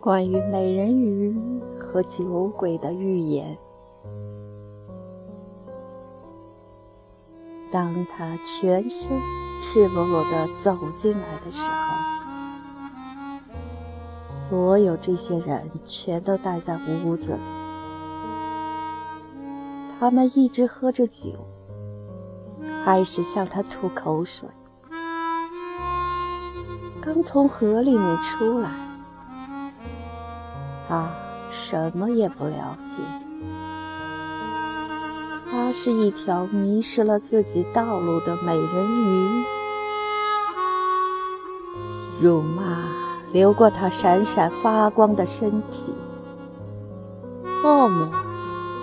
关于美人鱼和酒鬼的预言。当他全身赤裸裸的走进来的时候，所有这些人全都待在屋子里。他们一直喝着酒，开始向他吐口水。刚从河里面出来，他什么也不了解。她是一条迷失了自己道路的美人鱼，辱骂流过她闪闪发光的身体，恶魔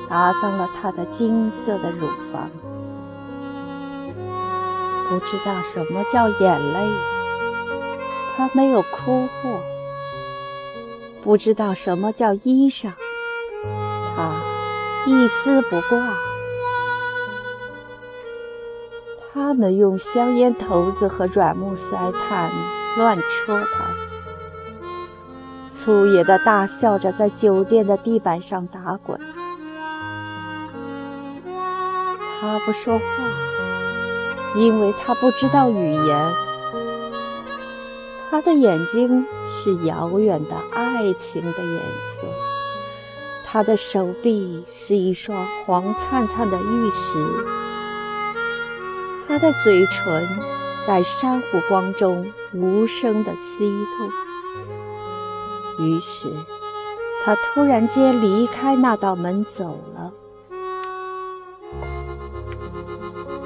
打脏了她的金色的乳房。不知道什么叫眼泪，她没有哭过；不知道什么叫衣裳，他一丝不挂。他们用香烟头子和软木塞炭乱戳他，粗野的大笑着在酒店的地板上打滚。他不说话，因为他不知道语言。他的眼睛是遥远的爱情的颜色，他的手臂是一双黄灿灿的玉石。他的嘴唇在珊瑚光中无声的吸动，于是他突然间离开那道门走了。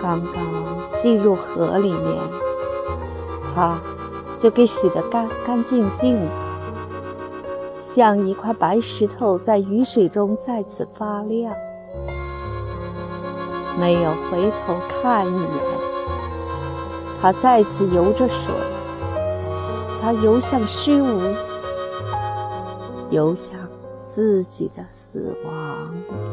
刚刚进入河里面，他就给洗得干干净净，像一块白石头在雨水中再次发亮。没有回头看一眼，他再次游着水，他游向虚无，游向自己的死亡。